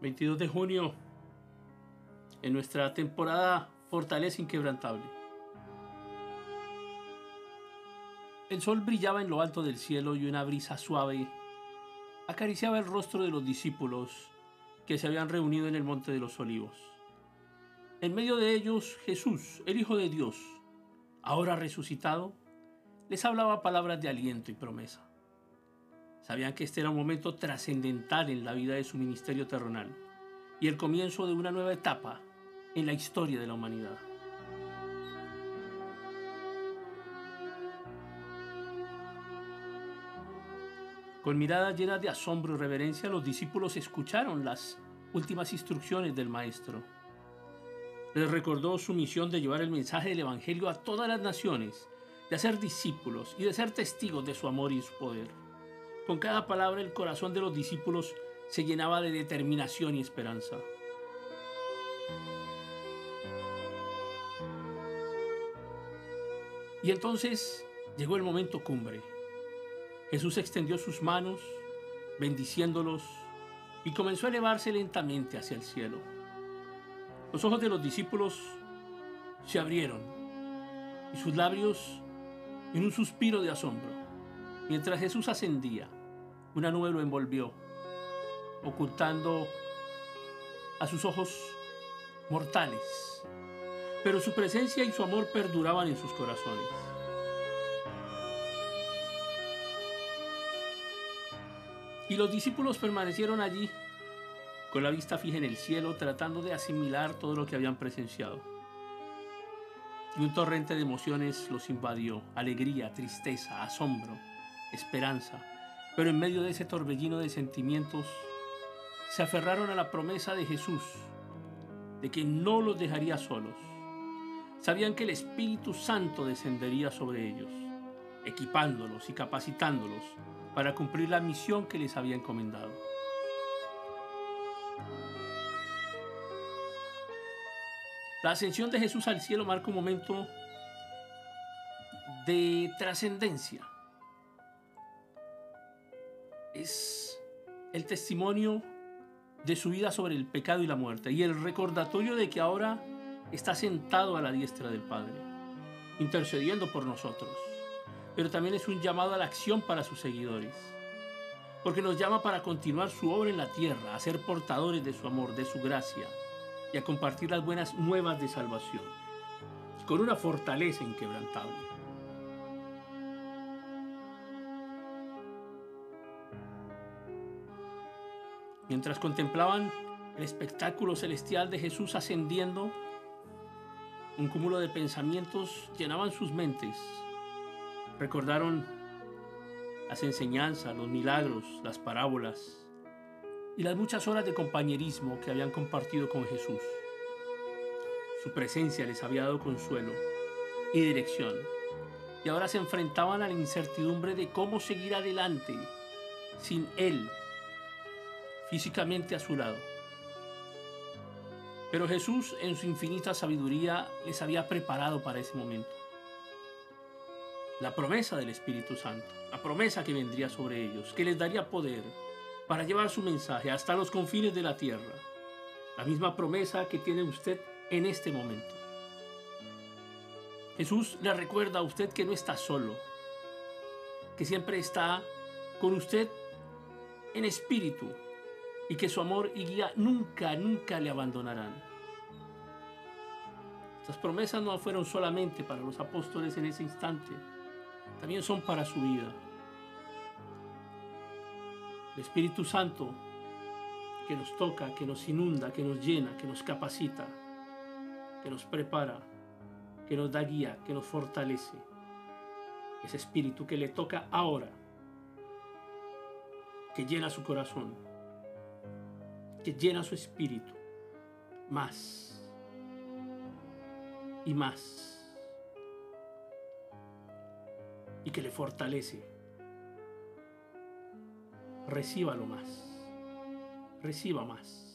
22 de junio, en nuestra temporada Fortaleza Inquebrantable. El sol brillaba en lo alto del cielo y una brisa suave acariciaba el rostro de los discípulos que se habían reunido en el Monte de los Olivos. En medio de ellos Jesús, el Hijo de Dios, ahora resucitado, les hablaba palabras de aliento y promesa. Sabían que este era un momento trascendental en la vida de su ministerio terrenal y el comienzo de una nueva etapa en la historia de la humanidad. Con miradas llenas de asombro y reverencia, los discípulos escucharon las últimas instrucciones del Maestro. Les recordó su misión de llevar el mensaje del Evangelio a todas las naciones, de hacer discípulos y de ser testigos de su amor y su poder. Con cada palabra el corazón de los discípulos se llenaba de determinación y esperanza. Y entonces llegó el momento cumbre. Jesús extendió sus manos, bendiciéndolos, y comenzó a elevarse lentamente hacia el cielo. Los ojos de los discípulos se abrieron y sus labios en un suspiro de asombro. Mientras Jesús ascendía, una nube lo envolvió, ocultando a sus ojos mortales. Pero su presencia y su amor perduraban en sus corazones. Y los discípulos permanecieron allí, con la vista fija en el cielo, tratando de asimilar todo lo que habían presenciado. Y un torrente de emociones los invadió, alegría, tristeza, asombro, esperanza. Pero en medio de ese torbellino de sentimientos, se aferraron a la promesa de Jesús, de que no los dejaría solos. Sabían que el Espíritu Santo descendería sobre ellos, equipándolos y capacitándolos para cumplir la misión que les había encomendado. La ascensión de Jesús al cielo marca un momento de trascendencia. Es el testimonio de su vida sobre el pecado y la muerte y el recordatorio de que ahora está sentado a la diestra del Padre, intercediendo por nosotros. Pero también es un llamado a la acción para sus seguidores, porque nos llama para continuar su obra en la tierra, a ser portadores de su amor, de su gracia, y a compartir las buenas nuevas de salvación, con una fortaleza inquebrantable. Mientras contemplaban el espectáculo celestial de Jesús ascendiendo, un cúmulo de pensamientos llenaban sus mentes. Recordaron las enseñanzas, los milagros, las parábolas, y las muchas horas de compañerismo que habían compartido con Jesús. Su presencia les había dado consuelo y dirección, y ahora se enfrentaban a la incertidumbre de cómo seguir adelante sin Él físicamente a su lado. Pero Jesús en su infinita sabiduría les había preparado para ese momento. La promesa del Espíritu Santo, la promesa que vendría sobre ellos, que les daría poder para llevar su mensaje hasta los confines de la tierra. La misma promesa que tiene usted en este momento. Jesús le recuerda a usted que no está solo, que siempre está con usted en espíritu y que su amor y guía nunca, nunca le abandonarán. Estas promesas no fueron solamente para los apóstoles en ese instante, también son para su vida. El Espíritu Santo que nos toca, que nos inunda, que nos llena, que nos capacita, que nos prepara, que nos da guía, que nos fortalece. Ese Espíritu que le toca ahora, que llena su corazón, que llena su espíritu, más y más, y que le fortalece recíbalo más, reciba más.